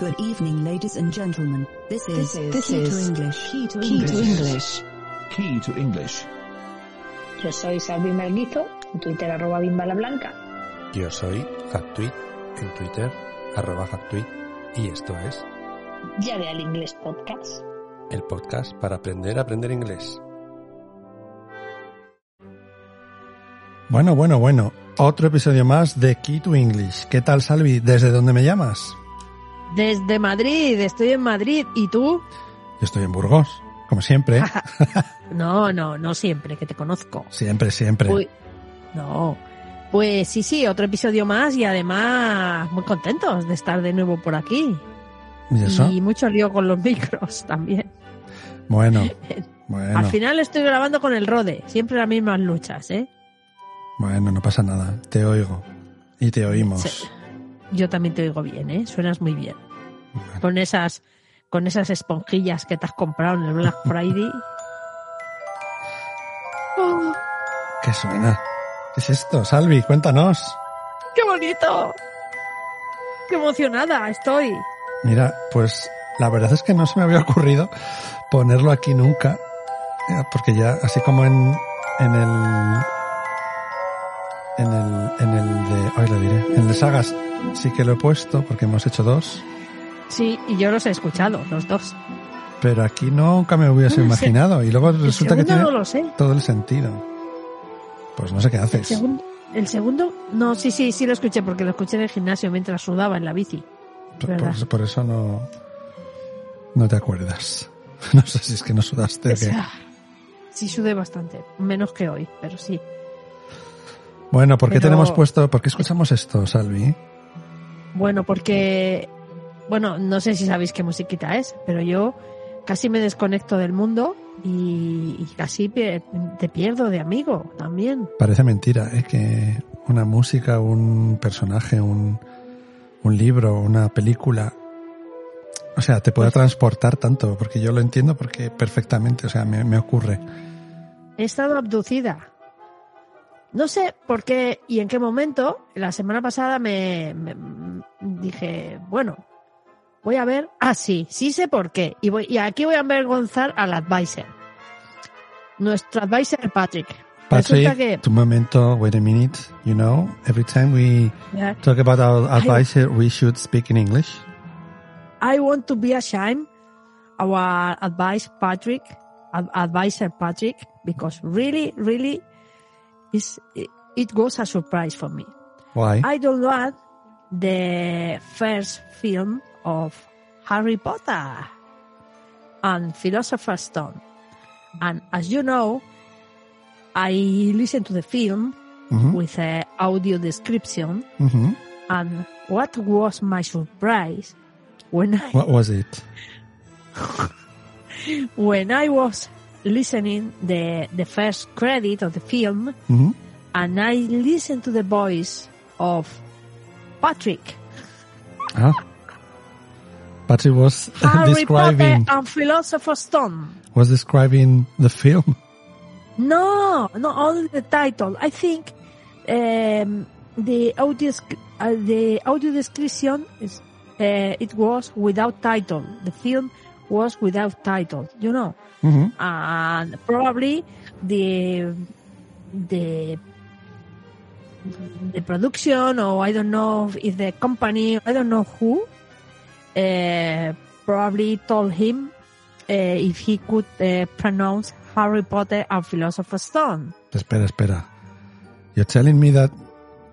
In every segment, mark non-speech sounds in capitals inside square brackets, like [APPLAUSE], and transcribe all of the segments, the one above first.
Good evening, ladies and gentlemen. This is, This Key is to English. Key to Key to English. English. Key to English. Yo soy Salvi Melguizo, en Twitter arroba bimbalablanca. Yo soy Factuit en Twitter, arroba Factuit, y esto es Ya de al inglés podcast. el podcast para aprender a aprender inglés. Bueno, bueno, bueno. Otro episodio más de Key to English. ¿Qué tal, Salvi? ¿Desde dónde me llamas? Desde Madrid, estoy en Madrid. ¿Y tú? Yo estoy en Burgos, como siempre. [LAUGHS] [LAUGHS] No, no, no siempre, que te conozco. siempre, siempre. Uy, no. Pues sí, sí, otro episodio más y además muy contentos de estar de nuevo por aquí. ¿Y eso? Y mucho lío con los micros [LAUGHS] también. Bueno, bueno, Al final estoy grabando con el Rode, siempre las mismas luchas, ¿eh? bueno, no pasa nada. Te oigo. Y te oímos. Sí. Yo también te oigo bien, ¿eh? Suenas muy bien. Bueno. Con esas, con esas esponjillas que te has comprado en el Black [LAUGHS] Friday. Oh, ¿Qué suena? ¿Qué es esto? Salvi, cuéntanos. ¡Qué bonito! ¡Qué emocionada estoy! Mira, pues la verdad es que no se me había ocurrido ponerlo aquí nunca, eh, porque ya así como en, en el en el en el de hoy lo diré, en el de sagas sí que lo he puesto porque hemos hecho dos, Sí, y yo los he escuchado, los dos. pero aquí nunca me hubiese No, el imaginado y luego El resulta que tiene no lo sé. todo el sentido. Pues no sé qué El haces. el segundo, no, sí, sí, sí lo escuché porque lo escuché en el gimnasio mientras sudaba en la bici. Por, verdad. por- por eso no no te acuerdas. [LAUGHS] No sé si es que no sudaste o sea, sí sudé bastante, menos que hoy, pero sí. Bueno, ¿por qué Pero- tenemos puesto? ¿Por qué escuchamos esto, Salvi? Bueno, porque, bueno, no sé si sabéis qué musiquita es, pero yo casi me desconecto del mundo y, y casi te pierdo de amigo también. Parece mentira, ¿eh? Que una música, un personaje, un, un libro, una película, o sea, te pueda Pues- transportar tanto, porque yo lo entiendo porque perfectamente, o sea, me, me ocurre. He estado abducida. No sé por qué y en qué momento. La semana pasada me, me- dije, bueno, voy a ver. Ah, sí, sí sé por qué. Y, voy, y aquí voy a avergonzar al advisor. Nuestro advisor Patrick. Patrick, que tu momento, wait a minute, you know, every time we Yeah. talk about our advisor, we should speak in English. I want to be ashamed our advice Patrick, ad- advisor Patrick, because really, really, is it, it was a surprise for me. Why? I don't want the first film of Harry Potter and Philosopher's Stone. And as you know, I listened to the film Mhm, with a audio description mhm. and what was my surprise when I, What was it? [LAUGHS] when I was listening the the first credit of the film Mhm. and I listened to the voice of Patrick Ah. Patrick was [LAUGHS] Harry describing Potter and Philosopher's Stone. was describing the film. No, not only the title. I think um, the audio uh, the audio description is uh, it was without title. The film was without title. You know, Mhm. and probably the the the production or I don't know if the company I don't know who uh, probably told him uh, if he could uh, pronounce Harry Potter and Philosopher's Stone. Espera, espera. You're telling me that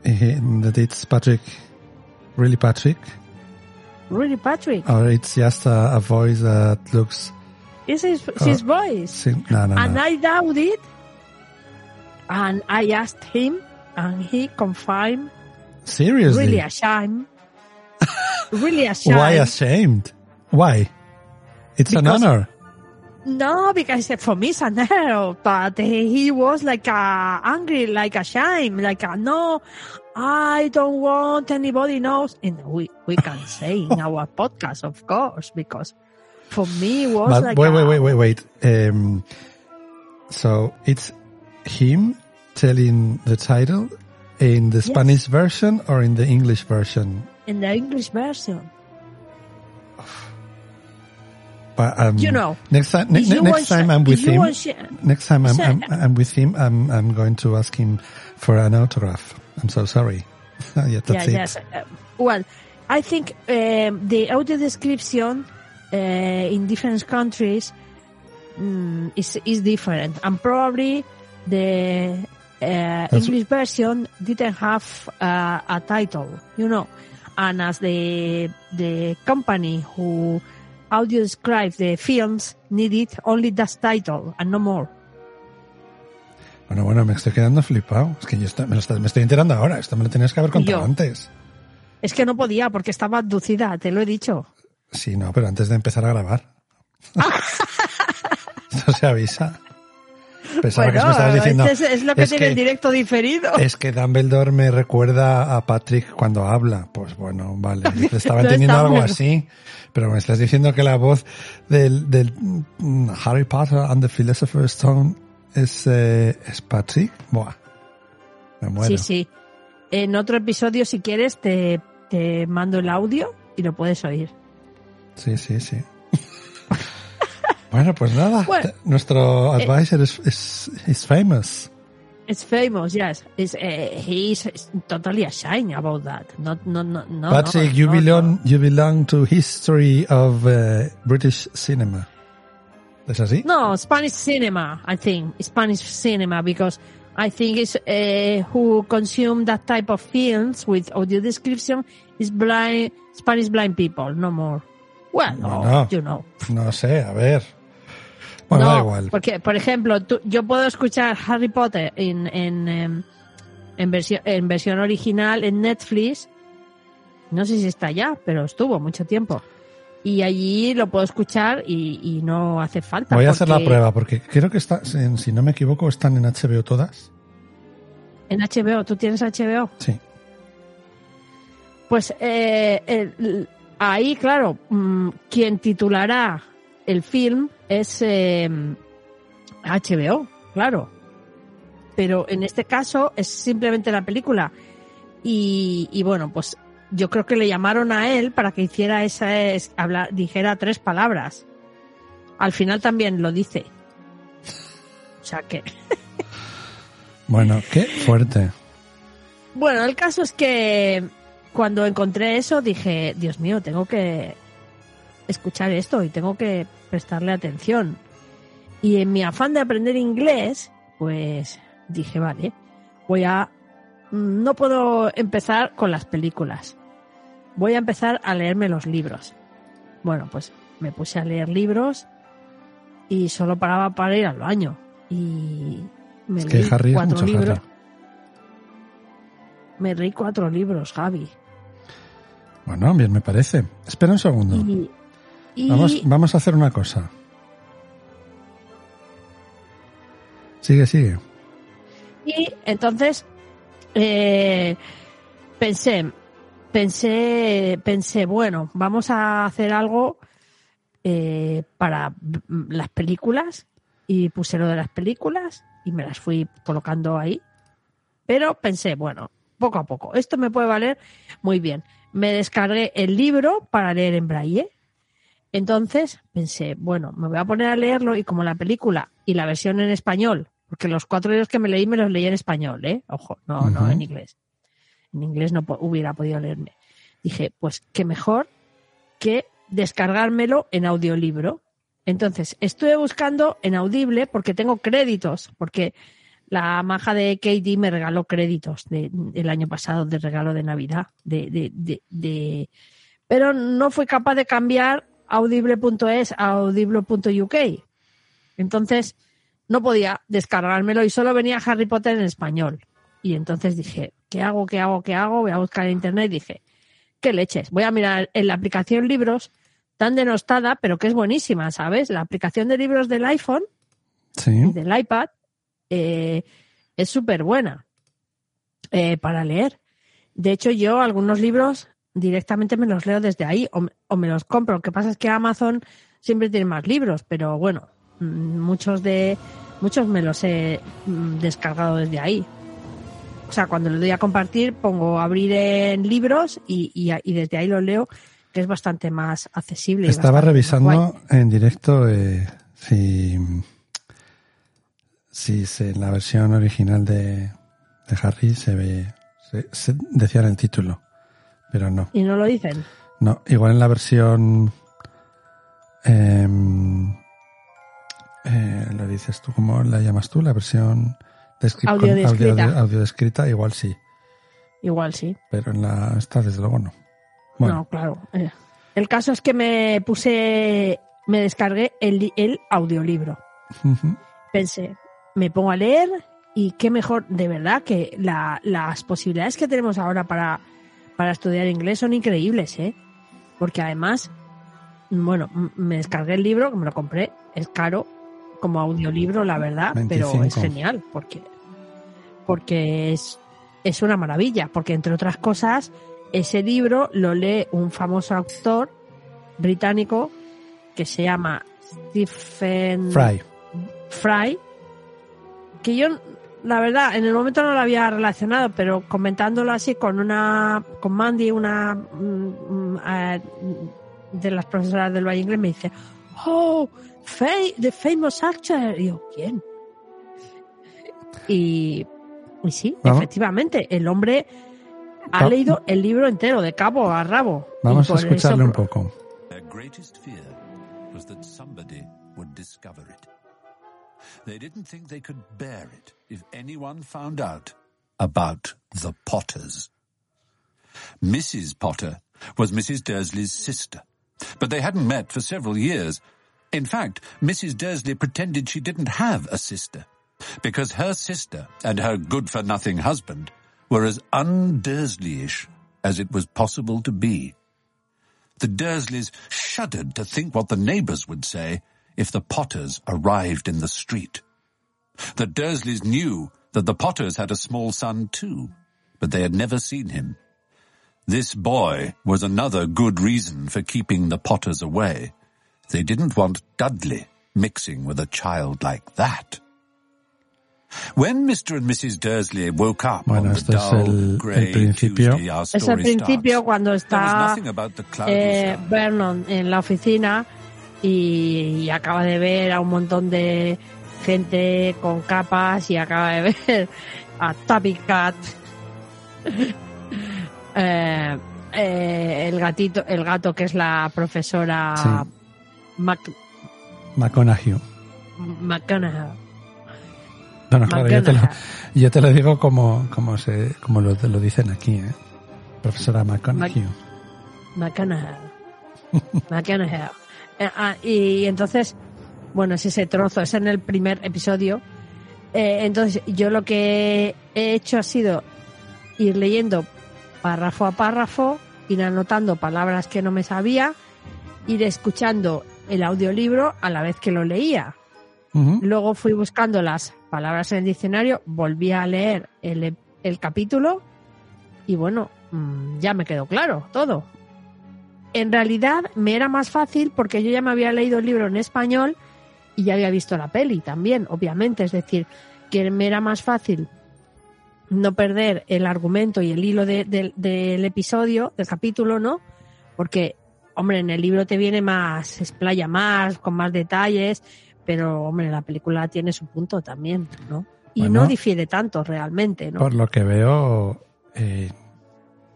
eh, that it's Patrick, really Patrick, Really, Patrick? or it's just a, a voice that looks. Is his, his Uh, voice? sim- No, no, And no. I doubt it. And I asked him, and he confirmed, Seriously? really ashamed. [LAUGHS] really ashamed. Why ashamed? Why? It's an honor. No, because for me it's an error, but he was like uh, angry, like ashamed, like uh, no, I don't want anybody knows. And we we can say in [LAUGHS] our podcast, of course, because for me it was But like wait, a- wait, wait, wait, wait. Um, so it's him telling the title in the Yes. Spanish version or in the English version? in the English version. But, um, You know, next time, ne- next time I'm with him, next time I'm, I'm, I'm with him, I'm, I'm going to ask him for an autograph. I'm so sorry. [LAUGHS] yeah, that's yeah, it. yes. Uh, well, I think um, the audio description uh, in different countries mm, is is different, and probably the uh, English version didn't have uh, a title, you know. And as the the company who audio describes the films needed only that title and no more. Bueno, bueno, me estoy quedando flipado. Es que yo me, lo estoy, me estoy enterando ahora. Esto me lo tenías que haber contado Yo. antes. Es que no podía porque estaba abducida, te lo he dicho. Sí, no, pero antes de empezar a grabar. [LAUGHS] Esto se avisa. Pensaba que me estabas diciendo. es, es lo que es tiene que- el directo diferido. Es que Dumbledore me recuerda a Patrick cuando habla. Pues bueno, vale. [LAUGHS] Estaba No entendiendo está algo así. Pero me estás diciendo que la voz del, del mm, Harry Potter and the Philosopher's Stone es, eh, es Patrick. Buah. Me muero. Sí, sí. En otro episodio, si quieres, te, te mando el audio y lo puedes oír. Sí, sí, sí. bueno, pues nada. Bueno, Nuestro advisor es, es, es famous. It's famous, yes. It's, uh, he is totally ashamed about that. Not, no, no, no. Patrick, no, you no, belong no. you belong to history of uh, British cinema. ¿Es así? No, Spanish cinema, I think. Spanish cinema, because I think it's uh, who consume that type of films with audio description is blind, Spanish blind people, no more. Well, no, Bueno. you know. No sé, a ver. Bueno, no, da igual. porque, por ejemplo, tú- yo puedo escuchar Harry Potter en, en, em, en, versión, en versión original en Netflix. No sé si está ya, pero estuvo mucho tiempo. Y allí lo puedo escuchar y, y no hace falta. Voy a hacer la prueba porque creo que está, si no me equivoco, están en HBO todas. En HBO, ¿tú tienes HBO? Sí. Pues eh, el- ahí, claro, mm, quien titulará el film es eh, HBO, claro. Pero en este caso es simplemente la película. Y, y bueno, pues yo creo que le llamaron a él para que hiciera esa, es- habla- dijera tres palabras. Al final también lo dice. O sea que. [LAUGHS] Bueno, qué fuerte. Bueno, el caso es que cuando encontré eso dije, Dios mío, tengo que escuchar esto y tengo que prestarle atención. Y en mi afán de aprender inglés, pues dije, vale, voy a... No puedo empezar con las películas. Voy a empezar a leerme los libros. Bueno, pues me puse a leer libros y solo paraba para ir al baño. Y me Es que leí Harry cuatro mucho libros. Me leí cuatro libros, Javi. Bueno, bien me parece. Espera un segundo. Y, y- Vamos, vamos a hacer una cosa. Sigue, sigue. y entonces eh, pensé, pensé, pensé, bueno, vamos a hacer algo eh, para las películas y puse lo de las películas y me las fui colocando ahí. Pero pensé, bueno, poco a poco, esto me puede valer muy bien. Me descargué el libro para leer en braille. Entonces pensé, bueno, me voy a poner a leerlo y como la película y la versión en español, porque los cuatro libros que me leí me los leí en español, ¿eh? Ojo, no, no en inglés. En inglés no hubiera podido leerme. Dije, pues qué mejor que descargármelo en audiolibro. Entonces, estuve buscando en Audible porque tengo créditos, porque la maja de Katie me regaló créditos de, el año pasado de regalo de Navidad. De, de- pero no fui capaz de cambiar audible.es a audible.uk. Entonces, no podía descargármelo y solo venía Harry Potter en español. Y entonces dije, ¿qué hago? ¿Qué hago? ¿Qué hago? Voy a buscar en internet y dije, ¿qué leches? Voy a mirar en la aplicación libros tan denostada, pero que es buenísima, ¿sabes? La aplicación de libros del iPhone Sí. y del iPad eh, es súper buena eh, para leer. De hecho, yo algunos libros directamente me los leo desde ahí o, me- o me los compro. Lo que pasa es que Amazon siempre tiene más libros, pero bueno, mm, muchos de muchos me los he mm, descargado desde ahí. O sea, cuando le doy a compartir, pongo abrir en libros y, y, y desde ahí los leo que es bastante más accesible. Estaba revisando en directo eh, si, si se- en la versión original de, de Harry se ve, se, se decía en el título, pero no. Y no lo dicen. No, igual en la versión. em, eh, lo dices tú, ¿cómo la llamas tú? La versión Audio descrita. audio, audio descrita, igual sí, Igual sí. pero en la esta desde luego no. Bueno, No, claro. eh. El caso es que me puse, me descargué el, el audiolibro. Pensé, me pongo a leer y qué mejor, de verdad, que la- las posibilidades que tenemos ahora para, para estudiar inglés son increíbles, ¿eh? Porque además, bueno, me descargué el libro, que me lo compré, es caro como audiolibro, la verdad, pero 25. es genial, porque, porque es, es una maravilla, porque entre otras cosas, ese libro lo lee un famoso autor británico que se llama Stephen Fry. Fry, que yo, la verdad, en el momento no lo había relacionado, pero comentándolo así con una, con Mandy, una mm, mm, eh, de las profesoras del Valle Inglés, me dice, oh, the famous actor. Y yo, ¿quién? Y, y sí, Vamos. efectivamente, el hombre ha Va- leído el libro entero, de cabo a rabo. Vamos a escucharle eso- un poco. Their greatest fear was that somebody would discover it. They didn't think they could bear it if anyone found out about the Potters. Mrs. Potter was Mrs. Dursley's sister, but they hadn't met for several years. In fact, Mrs. Dursley pretended she didn't have a sister, because her sister and her good-for-nothing husband were as un-Dursleyish as it was possible to be. The Dursleys shuddered to think what the neighbours would say if the Potters arrived in the street. The Dursleys knew that the Potters had a small son too, but they had never seen him. This boy was another good reason for keeping the Potters away. They didn't want Dudley mixing with a child like that. When Mr. and Mrs. Dursley woke up Bueno, esto es dull, el- el grey principio. Es el principio starts, cuando está eh. Vernon en la oficina y, y acaba de ver a un montón de gente con capas y acaba de [LAUGHS] ver a Tabby Cat, [LAUGHS] eh, eh, el gatito, el gato que es la profesora Sí. Mac- McConaughey. McConaughey. Bueno, claro, yo te, lo, yo te lo digo como, como, se, como lo, lo dicen aquí, ¿eh? Profesora McConaughey. McConaughey. McConaughey. [LAUGHS] Eh, ah, y entonces, bueno, es ese trozo, es en el primer episodio. Eh, entonces, yo lo que he hecho ha sido ir leyendo párrafo a párrafo, ir anotando palabras que no me sabía, ir escuchando el audiolibro a la vez que lo leía. Luego fui buscando las palabras en el diccionario, volví a leer el, el capítulo y bueno, mm, ya me quedó claro todo. En realidad me era más fácil porque yo ya me había leído el libro en español y ya había visto la peli también, obviamente. Es decir, que me era más fácil no perder el argumento y el hilo de- de- del episodio, del capítulo, ¿no? Porque, hombre, en el libro te viene más, se explaya más, con más detalles, pero, hombre, la película tiene su punto también, ¿no? Y Bueno. no difiere tanto realmente, ¿no? Por lo que veo, eh,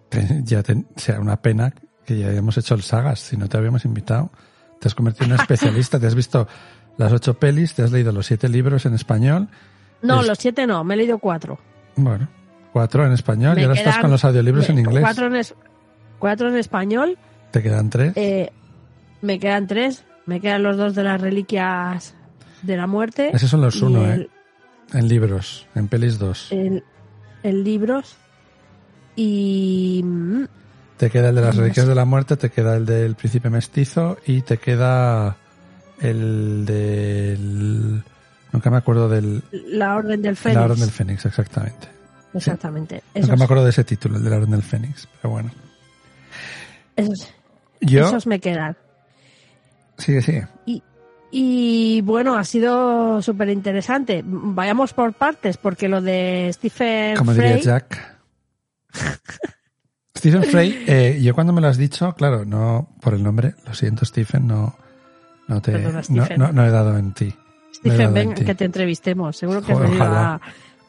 te- ya te- sea una pena que ya hayamos hecho el sagas, si no te habíamos invitado. Te has convertido en una especialista, te has visto las ocho pelis, te has leído los siete libros en español. No, es- los siete no, me he leído cuatro. Bueno, cuatro en español Me y ahora estás con los audiolibros en inglés. Cuatro en, es- cuatro en español, Te quedan tres. eh, me quedan tres, me quedan los dos de las reliquias de la muerte. Esos son los uno, el, ¿eh? En libros, en pelis dos. el, el libros. Y mm, Te queda el de las reliquias de la muerte, te queda el del príncipe mestizo y te queda el del... Nunca me acuerdo del... la orden del Fénix. La Orden del Fénix, exactamente. Exactamente. Nunca Esos, me acuerdo de ese título, el de la Orden del Fénix, pero bueno. esos, Yo... esos me quedan. Sigue, sigue. Y, y bueno, ha sido súper interesante. Vayamos por partes, porque lo de Stephen Como diría Jack. [LAUGHS] Stephen Frey, eh, yo cuando me lo has dicho, claro, no por el nombre, lo siento Stephen, no, no te, Perdona, no, Stephen. no- no he dado en ti. Stephen, ven que te entrevistemos. Seguro que has venido a,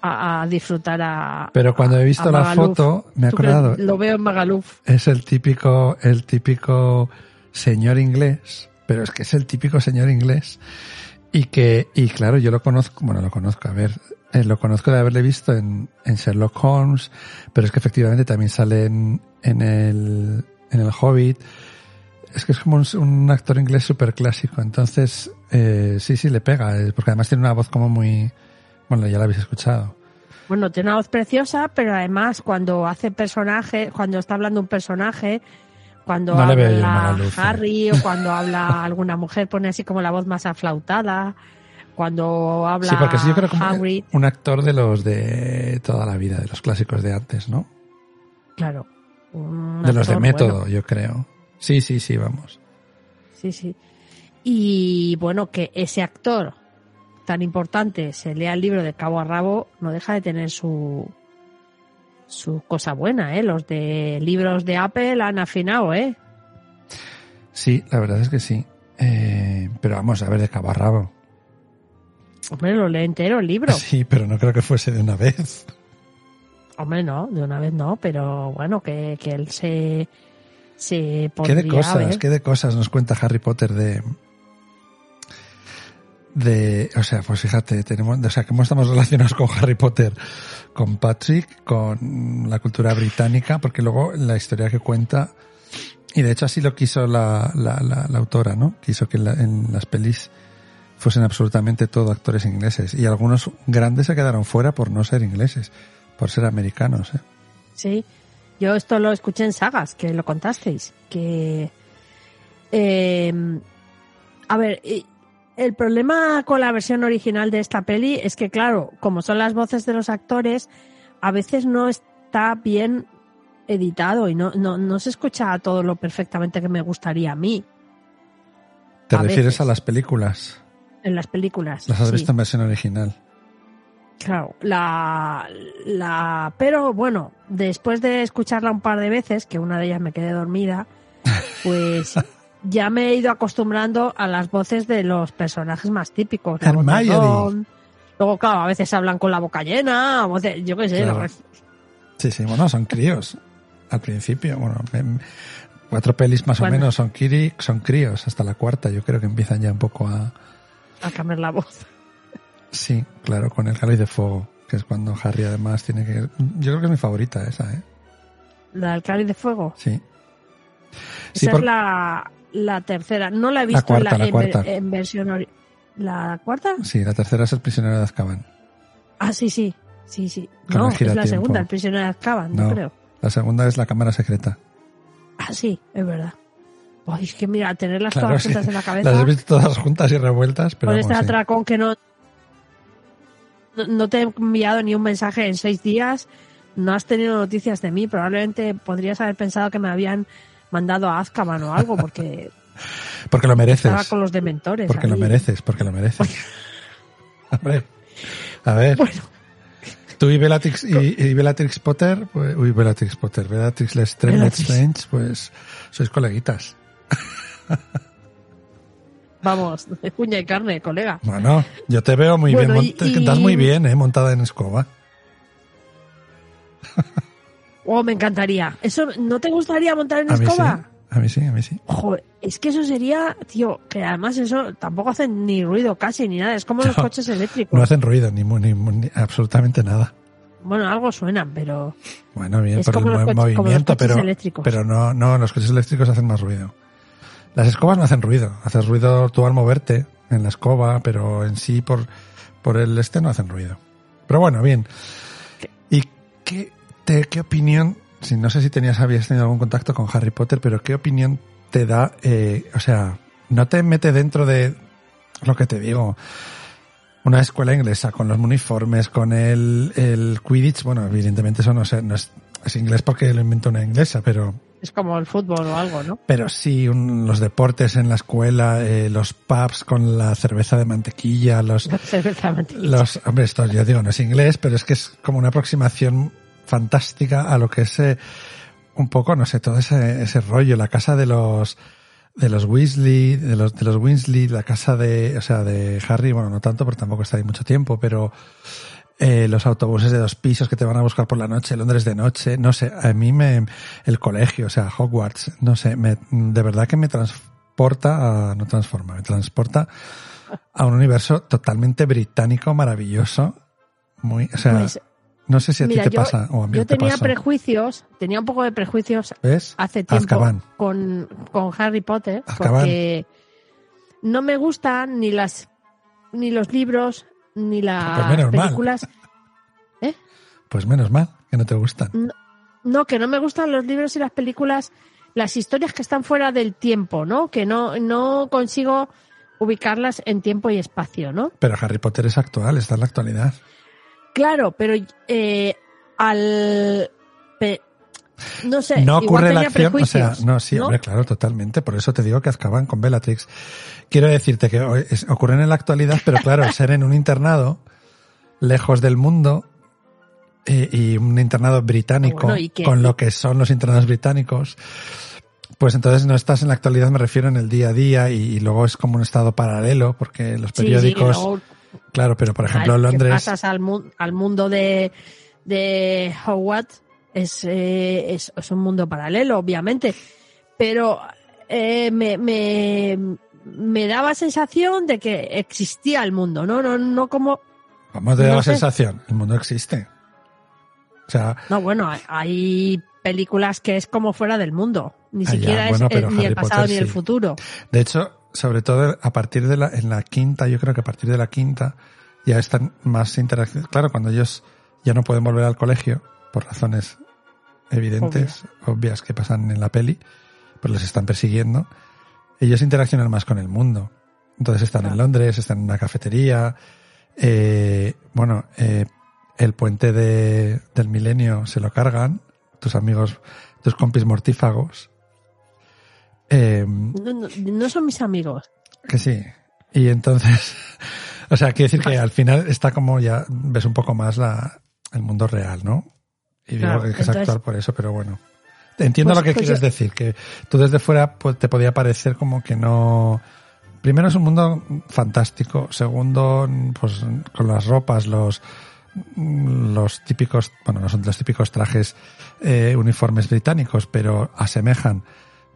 a- a disfrutar a. Pero cuando he visto la foto, me he acordado, Lo veo en Magaluf. es el típico, el típico señor inglés, pero es que es el típico señor inglés y que, y claro, yo lo conozco, bueno, lo conozco, a ver, eh, lo conozco de haberle visto en, en Sherlock Holmes, pero es que efectivamente también sale en, en el, en el Hobbit. Es que es como un, un actor inglés súper clásico, entonces, eh, sí, sí le pega, eh, porque además tiene una voz como muy, bueno, ya la habéis escuchado. Bueno, tiene una voz preciosa, pero además cuando hace personaje, cuando está hablando un personaje, cuando No habla eh. Harry o cuando habla [LAUGHS] alguna mujer, pone así como la voz más aflautada. Cuando habla Sí, porque sí, yo creo que Hagrid, un actor de los de toda la vida, de los clásicos de antes, ¿no? claro. un de los de método, bueno. yo creo. Sí, sí, sí, vamos. Sí, sí. Y bueno, que ese actor tan importante se lea el libro de cabo a rabo, no deja de tener su su cosa buena, ¿eh? Los de libros de Apple han afinado, ¿eh? Sí, la verdad es que sí. Eh, pero vamos a ver de cabo a rabo. Hombre, lo lee entero el libro. Sí, pero no creo que fuese de una vez. Hombre, no, de una vez no, pero bueno, que, que él se, se ¿Qué de cosas, ver. qué de cosas nos cuenta Harry Potter de de, o sea, pues fíjate, tenemos, o sea, cómo estamos relacionados con Harry Potter, con Patrick, con la cultura británica, porque luego la historia que cuenta, y de hecho así lo quiso la, la, la, la autora, ¿no? Quiso que en, en las pelis fuesen absolutamente todo actores ingleses, y algunos grandes se quedaron fuera por no ser ingleses, por ser americanos, ¿eh? Sí, yo esto lo escuché en sagas, que lo contasteis, que... eh, a ver, y el problema con la versión original de esta peli es que, claro, como son las voces de los actores, a veces no está bien editado y no, no, no se escucha todo lo perfectamente que me gustaría a mí ¿Te A refieres veces. a las películas? en las películas. Las has sí. visto en versión original. Claro, la, la, pero bueno, después de escucharla un par de veces, que una de ellas me quedé dormida, pues [LAUGHS] ya me he ido acostumbrando a las voces de los personajes más típicos. Hermione. Luego, claro, a veces hablan con la boca llena, de- yo qué sé, Claro. Sí, sí, bueno, son críos. Al principio, bueno, em, cuatro pelis más Bueno. o menos son, kiri- son críos. Hasta la cuarta yo creo que empiezan ya un poco a... a cambiar la voz. Sí, claro, con el cáliz de fuego, que es cuando Harry además tiene que... Yo creo que es mi favorita esa, ¿eh? La del cáliz de fuego. Sí. Sí, Esa por- es la, la tercera. No la he visto cuarta, en, la en cuarta. en versión... ori- ¿La cuarta? sí, la tercera es el prisionero de Azkaban. Ah, sí, sí. Sí, sí. No, es la segunda, el prisionero de Azkaban, no No. creo. La segunda es la cámara secreta. Ah, sí, es verdad. Ay, es que mira, tenerlas Claro, todas sí. juntas en la cabeza, Las he visto todas juntas y revueltas, pero con este sí. atracón que no, no te he enviado ni un mensaje en seis días, no has tenido noticias de mí, probablemente podrías haber pensado que me habían mandado a Azkaban o algo, porque [LAUGHS] Porque lo mereces. estaba con los dementores. Porque lo ahí. mereces, porque lo mereces. [LAUGHS] Hombre, a ver, Bueno, tú y Bellatrix, y, y Bellatrix Potter, pues, uy, Bellatrix Potter, Bellatrix Lestrange, pues sois coleguitas. [LAUGHS] vamos, de uña y carne, colega. Bueno, yo te veo muy Bueno, bien, y- y- estás muy bien, eh, montada en escoba. Oh, me encantaría. ¿Eso no te gustaría montar en A mí sí, escoba? a mí sí, a mí sí. Joder, es que eso sería, tío, que además eso tampoco hacen ni ruido casi ni nada, es como los coches eléctricos. No hacen ruido, ni, absolutamente nada. Bueno, algo suenan, pero Bueno, bien, Es por el como coches- los movimiento, pero, eléctricos. pero no, no, los coches eléctricos hacen más ruido. Las escobas no hacen ruido, haces ruido tú al moverte en la escoba, pero en sí por, por el este no hacen ruido. Pero bueno, bien. ¿Y qué, te- qué opinión, si no sé si tenías, habías tenido algún contacto con Harry Potter, pero qué opinión te da, eh, o sea, no te mete dentro de lo que te digo, una escuela inglesa con los uniformes, con el, el Quidditch, bueno, evidentemente eso no, sé, no es, es inglés porque lo inventó una inglesa, pero, es como el fútbol o algo, ¿no? pero sí, un- los deportes en la escuela, eh, los pubs con la cerveza de mantequilla, los, [LAUGHS] Cerveza de mantequilla. los, hombre, esto yo digo, no es inglés, pero es que es como una aproximación fantástica a lo que es eh, un poco, no sé, todo ese, ese rollo, la casa de los de los Weasley, de los de los Weasley, la casa de, o sea, de Harry, bueno, no tanto, porque tampoco está ahí mucho tiempo, pero eh, los autobuses de dos pisos que te van a buscar por la noche, Londres de noche, no sé, a mí me, el colegio, o sea, Hogwarts, no sé, me, de verdad que me transporta, no transforma, me transporta a un universo totalmente británico, maravilloso, muy, o sea, Pues, no sé si a mira, ti te yo, pasa o a mí yo te tenía pasa. prejuicios, tenía un poco de prejuicios ¿Ves? hace tiempo con, con Harry Potter, Azkaban. porque no me gustan ni las ni los libros ni las Pues menos mal. películas. [LAUGHS] Pues menos mal que no te gustan. No, que no me gustan los libros y las películas, las historias que están fuera del tiempo, ¿no? Que no, no consigo ubicarlas en tiempo y espacio, ¿no? Pero Harry Potter es actual, está en la actualidad. Claro, pero eh, al... pe- no sé, no igual ocurre la acción, o sea, no, sí, hombre, claro, totalmente. Por eso te digo que Azkaban con Bellatrix. Quiero decirte que ocurren en la actualidad, pero claro, ser en un internado, lejos del mundo, eh, y un internado británico, Bueno, ¿y qué? con lo que son los internados británicos, pues entonces no estás en la actualidad, me refiero en el día a día, y, y luego es como un estado paralelo, porque los Sí, sí, periódicos, claro, pero por ejemplo que Londres, pasas al, mu- al mundo de, de Hogwarts, es, eh, es, es un mundo paralelo, obviamente. Pero eh, me, me, me daba sensación de que existía el mundo, ¿no? No, no como. ¿cómo te da no la sé. sensación? El mundo existe. O sea, No, bueno, hay, películas que es como fuera del mundo. Ni Ah, siquiera bueno, es eh, ni el pasado Potter ni el sí. futuro. De hecho, sobre todo a partir de la, en la quinta, yo creo que a partir de la quinta ya están más interacciones. Claro, cuando ellos ya no pueden volver al colegio, por razones evidentes, obvias que pasan en la peli, pues les están persiguiendo, ellos interaccionan más con el mundo. Entonces están en. Londres, están en una cafetería, eh, bueno, eh, el puente de, del milenio se lo cargan, tus amigos, tus compis mortífagos. Eh, No, no- no son mis amigos. que sí. Y entonces, [LAUGHS] o sea, quiere decir que al final está como ya ves un poco más la, el mundo real, ¿no? Y digo Claro, que hay que actuar por eso, pero bueno. Entiendo Pues- lo que pues quieres yo- decir, que tú desde fuera pues, te podía parecer como que no... Primero es un mundo fantástico, segundo, pues con las ropas, los los típicos, bueno, no son los típicos trajes eh, uniformes británicos, pero asemejan.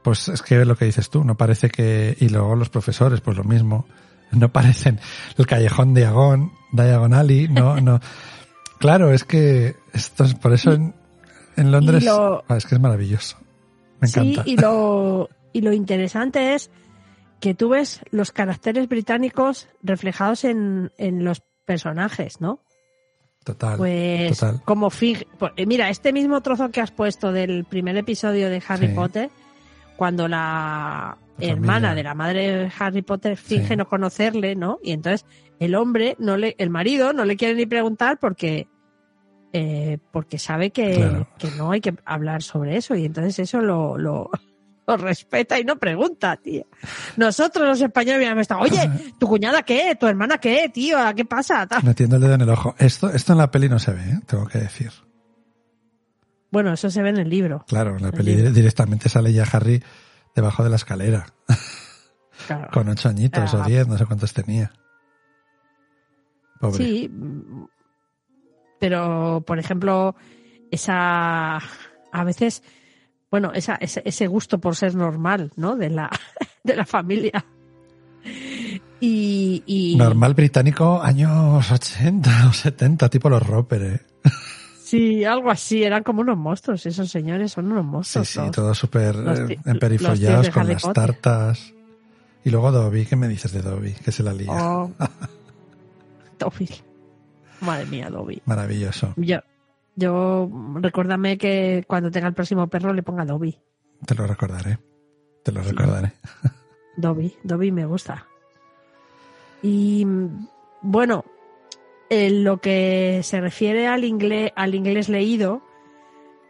Pues es que lo que dices tú, no parece que, y luego los profesores, pues lo mismo, [LAUGHS] no parecen el callejón de Diagon, Diagon Alley, no, no. [LAUGHS] Claro, es que esto es por eso en, en Londres, lo- ah, es que es maravilloso. Me encanta. Sí, y lo, y lo interesante es que tú ves los caracteres británicos reflejados en, en los personajes, ¿no? Total. Pues total. como Fig, pues, mira, este mismo trozo que has puesto del primer episodio de Harry Sí. Potter, cuando la La hermana de la madre de Harry Potter finge Sí. no conocerle, ¿no? Y entonces el hombre no le, el marido no le quiere ni preguntar porque eh, porque sabe que, Claro. que no hay que hablar sobre eso y entonces eso lo, lo, lo respeta y no pregunta, tío. Nosotros los españoles hubiéramos estado, oye, [LAUGHS] ¿tu cuñada qué? ¿Tu hermana qué, tío? ¿Qué pasa? Metiendo el dedo en el ojo. Esto, esto en la peli no se ve, ¿eh? tengo que decir. Bueno, eso se ve en el libro. Claro, en la El peli libro. directamente sale ya Harry debajo de la escalera, Claro. con ocho añitos Ah. o diez, no sé cuántos tenía. Pobre. Sí, pero por ejemplo, esa a veces, bueno, esa, ese, ese gusto por ser normal, ¿no? De la, [LAUGHS] de la familia. Y, y Normal británico, años 80 o 70, tipo los Roper, ¿eh? Sí, algo así, eran como unos monstruos, esos señores son unos Sí, monstruos. sí, los- todos súper eh, emperifollados con las Potter. tartas. Y luego Dobby, ¿qué me dices de Dobby? Que se la lía. Oh. [LAUGHS] Dobby. Madre mía, Dobby. Maravilloso. Yo, yo, recuérdame que cuando tenga el próximo perro le ponga Dobby. Te lo recordaré. Te lo Sí. recordaré. [LAUGHS] Dobby, Dobby me gusta. Y mm, bueno, en lo que se refiere al inglés, al inglés leído,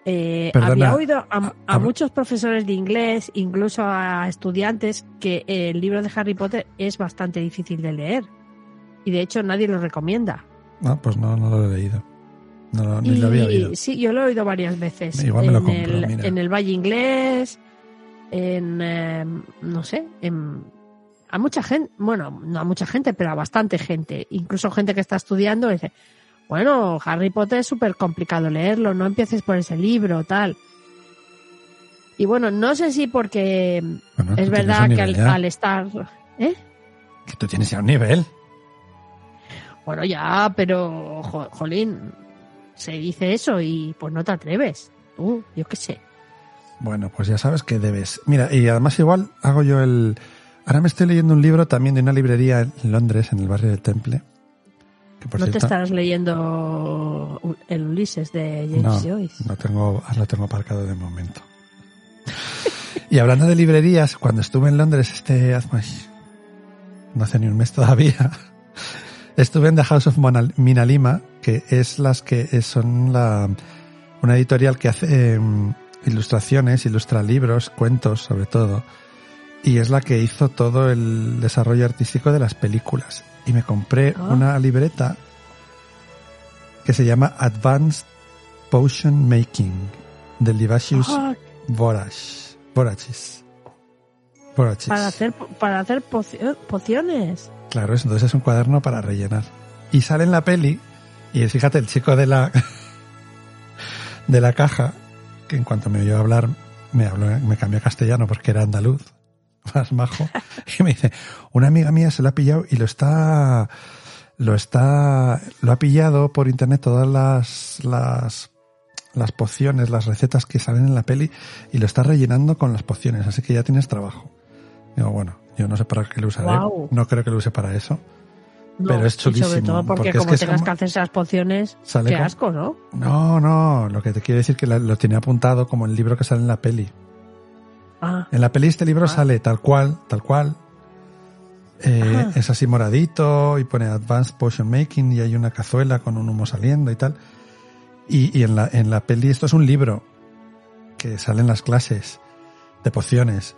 eh, Perdona, había oído a, a- a a- muchos profesores de inglés, incluso a estudiantes, que el libro de Harry Potter es bastante difícil de leer. Y de hecho nadie lo recomienda. No, pues no, no lo he leído. No, ni lo había oído. sí, yo lo he oído varias veces. Igual me lo en, compro, el, mira. en el Valle Inglés, en, eh, no sé, en, a mucha gente, bueno, no a mucha gente, pero a bastante gente. Incluso gente que está estudiando dice, bueno, Harry Potter es súper complicado leerlo, no empieces por ese libro, tal. Y bueno, no sé si porque Bueno, es verdad que al estar... ¿eh? que tú tienes ya un nivel. Bueno, ya, pero, jo- jolín, se dice eso y pues no te atreves. Tú, yo qué sé. Bueno, pues ya sabes que debes. Mira, y además igual hago yo el... Ahora me estoy leyendo un libro también de una librería en Londres, en el barrio del Temple. Que por ¿No te estarás leyendo el Ulises de no, James Joyce? no tengo, lo tengo aparcado de momento. [LAUGHS] y hablando de librerías, cuando estuve en Londres este... ay, No hace ni un mes todavía. [LAUGHS] Estuve en The House of Mona- Minalima, que es las que es- son la, una editorial que hace em, ilustraciones, ilustra libros, cuentos sobre todo, y es la que hizo todo el desarrollo artístico de las películas. Y me compré Ah. una libreta que se llama Advanced Potion Making de Livasius Ah, Vorach. Vorachis. Vorachis. para hacer, para hacer pocio- pociones. Claro, es- entonces es un cuaderno para rellenar. Y sale en la peli, y fíjate, el chico de la [LAUGHS] de la caja, que en cuanto me oyó hablar, me habló, me cambió a castellano porque era andaluz, más majo, [LAUGHS] y me dice, una amiga mía se lo ha pillado y lo está, lo está, lo ha pillado por internet todas las, las, las pociones, las recetas que salen en la peli y lo está rellenando con las pociones, así que ya tienes trabajo. Digo, bueno, yo no sé para qué lo usaré. No creo que lo use para eso. No, Pero es y Sobre chulísimo, todo porque, porque es como que tengas que hacer esas pociones, qué con- asco, ¿no? No, no, lo que te quiero decir que la- lo tiene apuntado como el libro que sale en la peli. Ah, En la peli este libro Ah. sale tal cual, tal cual. Eh, es así moradito y pone Advanced Potion Making y hay una cazuela con un humo saliendo y tal. Y, y en, la, en la peli esto es un libro que sale en las clases de pociones.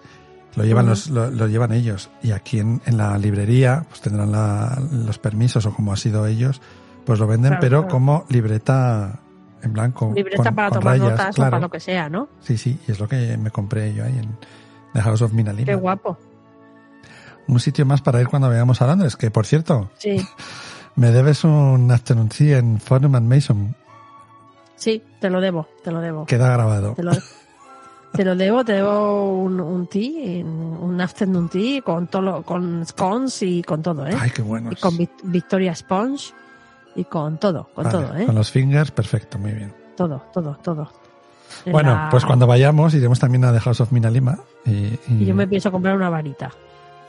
Lo llevan, los, lo, lo llevan ellos. Y aquí en, en la librería pues tendrán la- los permisos o como ha sido ellos, pues lo venden, Claro, pero claro. como libreta en blanco. libreta con- para con tomar rayas, notas o para lo que sea, ¿no? Sí, sí, y es lo que me compré yo ahí en The House of Minalima. Qué guapo. Un sitio más para ir cuando vayamos a Londres, que por cierto, Sí, [LAUGHS] me debes un afternoon tea en Fornum and Mason. sí, te lo debo, te lo debo. Queda grabado. Te lo, te lo debo, te debo un, un tea, un afternoon tea con todo, con scones y con todo, ¿eh? Ay, qué bueno. y con Vic- Victoria Sponge y con todo, con Vale, todo, ¿eh? Con los fingers, perfecto, muy bien. Todo, todo, todo. En Bueno, la- pues cuando vayamos iremos también a The House of Minalima. Y, y- Y yo me pienso comprar una varita.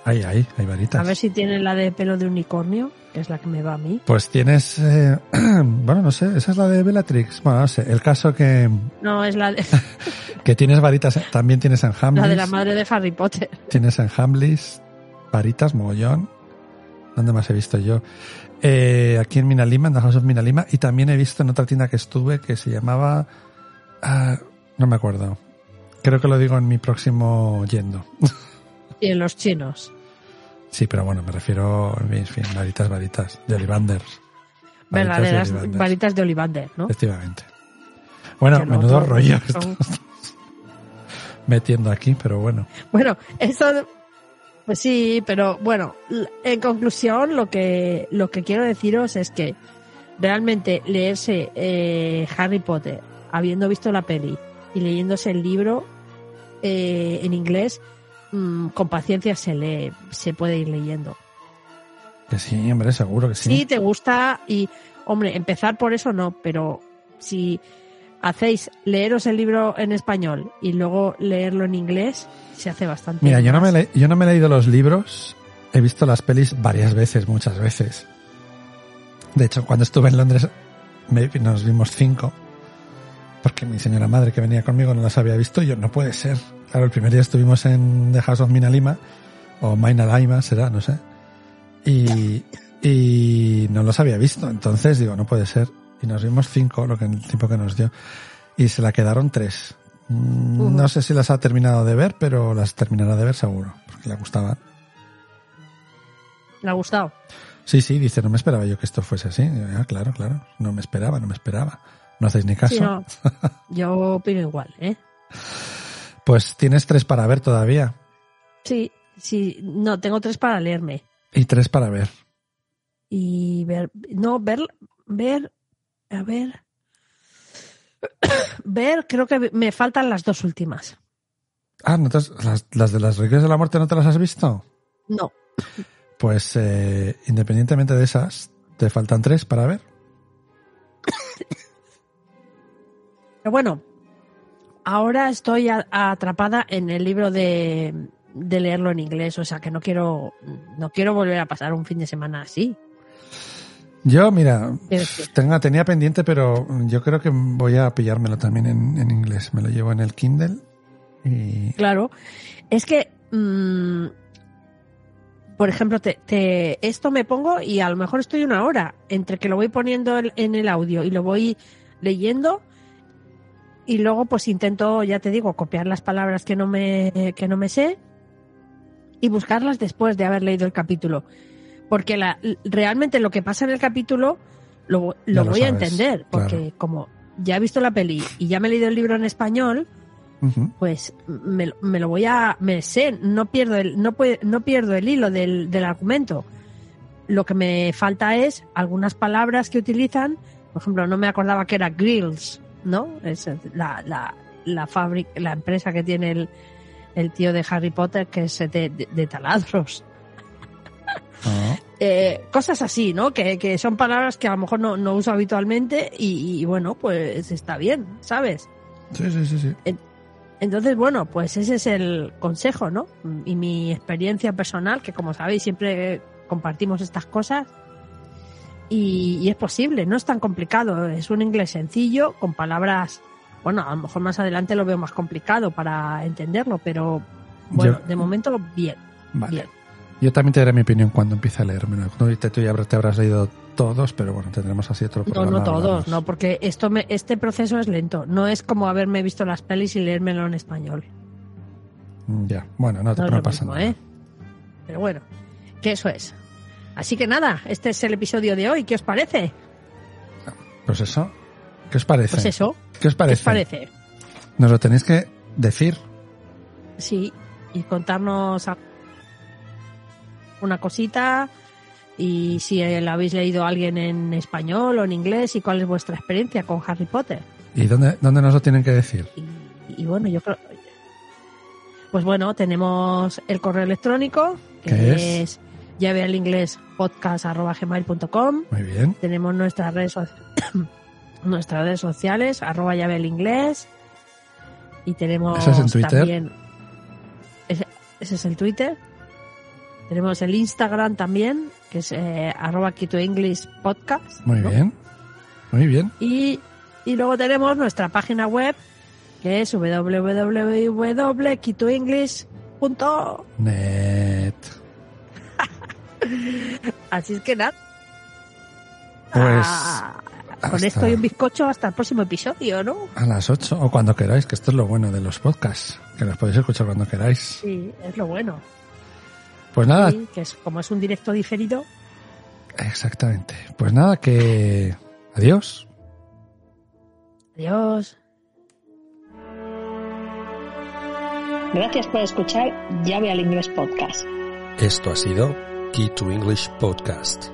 Ahí, ahí, hay varitas. A ver si tiene la de pelo de unicornio, que es la que me va a mí. Pues tienes, eh, [CLEARS THROAT] bueno, no sé, esa es la de Bellatrix. Bueno, no sé, el caso que, No, es la de, [LAUGHS] que tienes varitas, eh, también tienes en Hamlis. la de la madre de Harry Potter. Tienes en Hamlis, varitas, mogollón. ¿Dónde más he visto yo? Eh, aquí en Minalima, en The House of Minalima. Y también he visto en otra tienda que estuve que se llamaba... ah, no me acuerdo. Creo que lo digo en mi próximo yendo. Y en los chinos. Sí, pero bueno, me refiero, en fin, varitas, varitas. De Olivanders. Verdaderas varitas de Olivander, ¿no? Efectivamente. Bueno, menudo otro rollo son- [LAUGHS] metiendo aquí, pero bueno. Bueno, eso, pues sí, pero bueno, en conclusión, lo que, lo que quiero deciros es que realmente leerse eh, Harry Potter, habiendo visto la peli y leyéndose el libro eh, en inglés, mm, con paciencia se lee, se puede ir leyendo. Que sí, hombre, seguro que sí. Si te gusta y, hombre, empezar por eso no, pero si hacéis leeros el libro en español y luego leerlo en inglés, se hace bastante. Mira, yo no, me le- yo no me he leído los libros, he visto las pelis varias veces, muchas veces. De hecho, cuando estuve en Londres me- nos vimos cinco, porque mi señora madre que venía conmigo no las había visto y yo, no puede ser. Claro, el primer día estuvimos en The House of Minalima, o Minalima será, no sé, y, y no los había visto, entonces digo, no puede ser. Y nos vimos cinco, lo que el tiempo que nos dio, y se la quedaron tres. Mm. No sé si las ha terminado de ver, pero las terminará de ver seguro, porque le gustaban. ¿Le ha gustado? Sí, sí, dice, no me esperaba yo que esto fuese así. Ah, claro, claro, no me esperaba, no me esperaba. No hacéis ni caso. Sí, no. [LAUGHS] Yo opino igual, ¿eh? Pues tienes tres para ver todavía Sí, sí. No, tengo tres para leerme. y tres para ver. Y ver. No, ver. Ver. A ver. [COUGHS] Ver, creo que me faltan las dos últimas. Ah, ¿no has- las, las de las reliquias de la muerte no te las has visto? No. Pues eh, independientemente de esas, te faltan tres para ver. [COUGHS] Pero bueno, ahora estoy a- atrapada en el libro de, de leerlo en inglés, o sea que no quiero, no quiero volver a pasar un fin de semana así. Yo, mira, tenga, tenía pendiente, pero yo creo que voy a pillármelo también en, en inglés. Me lo llevo en el Kindle y... Claro, es que, mm, por ejemplo, te, te- esto me pongo y a lo mejor estoy una hora entre que lo voy poniendo el- en el audio y lo voy leyendo y luego pues intento, ya te digo, copiar las palabras que no me, que no me sé y buscarlas después de haber leído el capítulo. Porque la, realmente lo que pasa en el capítulo lo, Ya lo lo voy a sabes, entender, porque claro. como ya he visto la peli y ya me he leído el libro en español, pues me, lo- me lo voy a me sé no pierdo el no puede- no pierdo el hilo del, del argumento. Lo que me falta es algunas palabras que utilizan por ejemplo no me acordaba que era grills no es la la la fábrica la empresa que tiene el el tío de Harry Potter que es de, de- de taladros. Ah, eh, cosas así, ¿no? Que, que son palabras que a lo mejor no, no uso habitualmente y, y, bueno, pues está bien, ¿sabes? sí, sí, sí, sí. Entonces, bueno, pues ese es el consejo, ¿no? Y mi experiencia personal, que como sabéis siempre compartimos estas cosas. Y, y es posible, no es tan complicado, es un inglés sencillo, con palabras, bueno, a lo mejor más adelante lo veo más complicado para entenderlo, pero bueno, Yo- de momento bien, Vale. bien. Yo también te daré mi opinión cuando empiece a leérmelo. No, te- tú ya te habrás leído todos, pero bueno, tendremos así otro No, programa. no todos, hablamos. no, porque esto me, este proceso es lento, no es como haberme visto las pelis y leérmelo en español. Mm, Ya, bueno, no, te No no pasa mismo, nada. ¿eh? Pero bueno, que eso es. Así que nada, este es el episodio de hoy. ¿Qué os parece? Pues eso, ¿qué os parece? Pues eso, ¿Qué os ¿qué parece? os parece? Nos lo tenéis que decir. Sí, y contarnos a- una cosita y si la habéis leído a alguien en español o en inglés y cuál es vuestra experiencia con Harry Potter. ¿Y dónde, dónde nos lo tienen que decir? Y, y bueno, yo creo... Pues bueno, tenemos el correo electrónico, que ¿Qué es, es? llave al inglés podcast.gmail.com Muy bien. tenemos nuestras redes so- [COUGHS] nuestras redes sociales arroba llave al inglés y tenemos ¿Eso es en Twitter? también ese, ese es el Twitter tenemos el Instagram también que es eh, arroba Quito English podcast Muy ¿no? bien. Muy bien. y, y luego tenemos nuestra página web que es www.quitoenglish.com Net. [LAUGHS] así es que nada Pues Ah, con esto y un bizcocho hasta el próximo episodio, ¿no? a las 8 o cuando queráis, que esto es lo bueno de los podcasts, que los podéis escuchar cuando queráis. Sí, es lo bueno. Pues nada, Sí, que es como es un directo diferido. exactamente. Pues nada, que adiós. Adiós. Gracias por escuchar Llave al Inglés Podcast. Esto ha sido Key to English Podcast.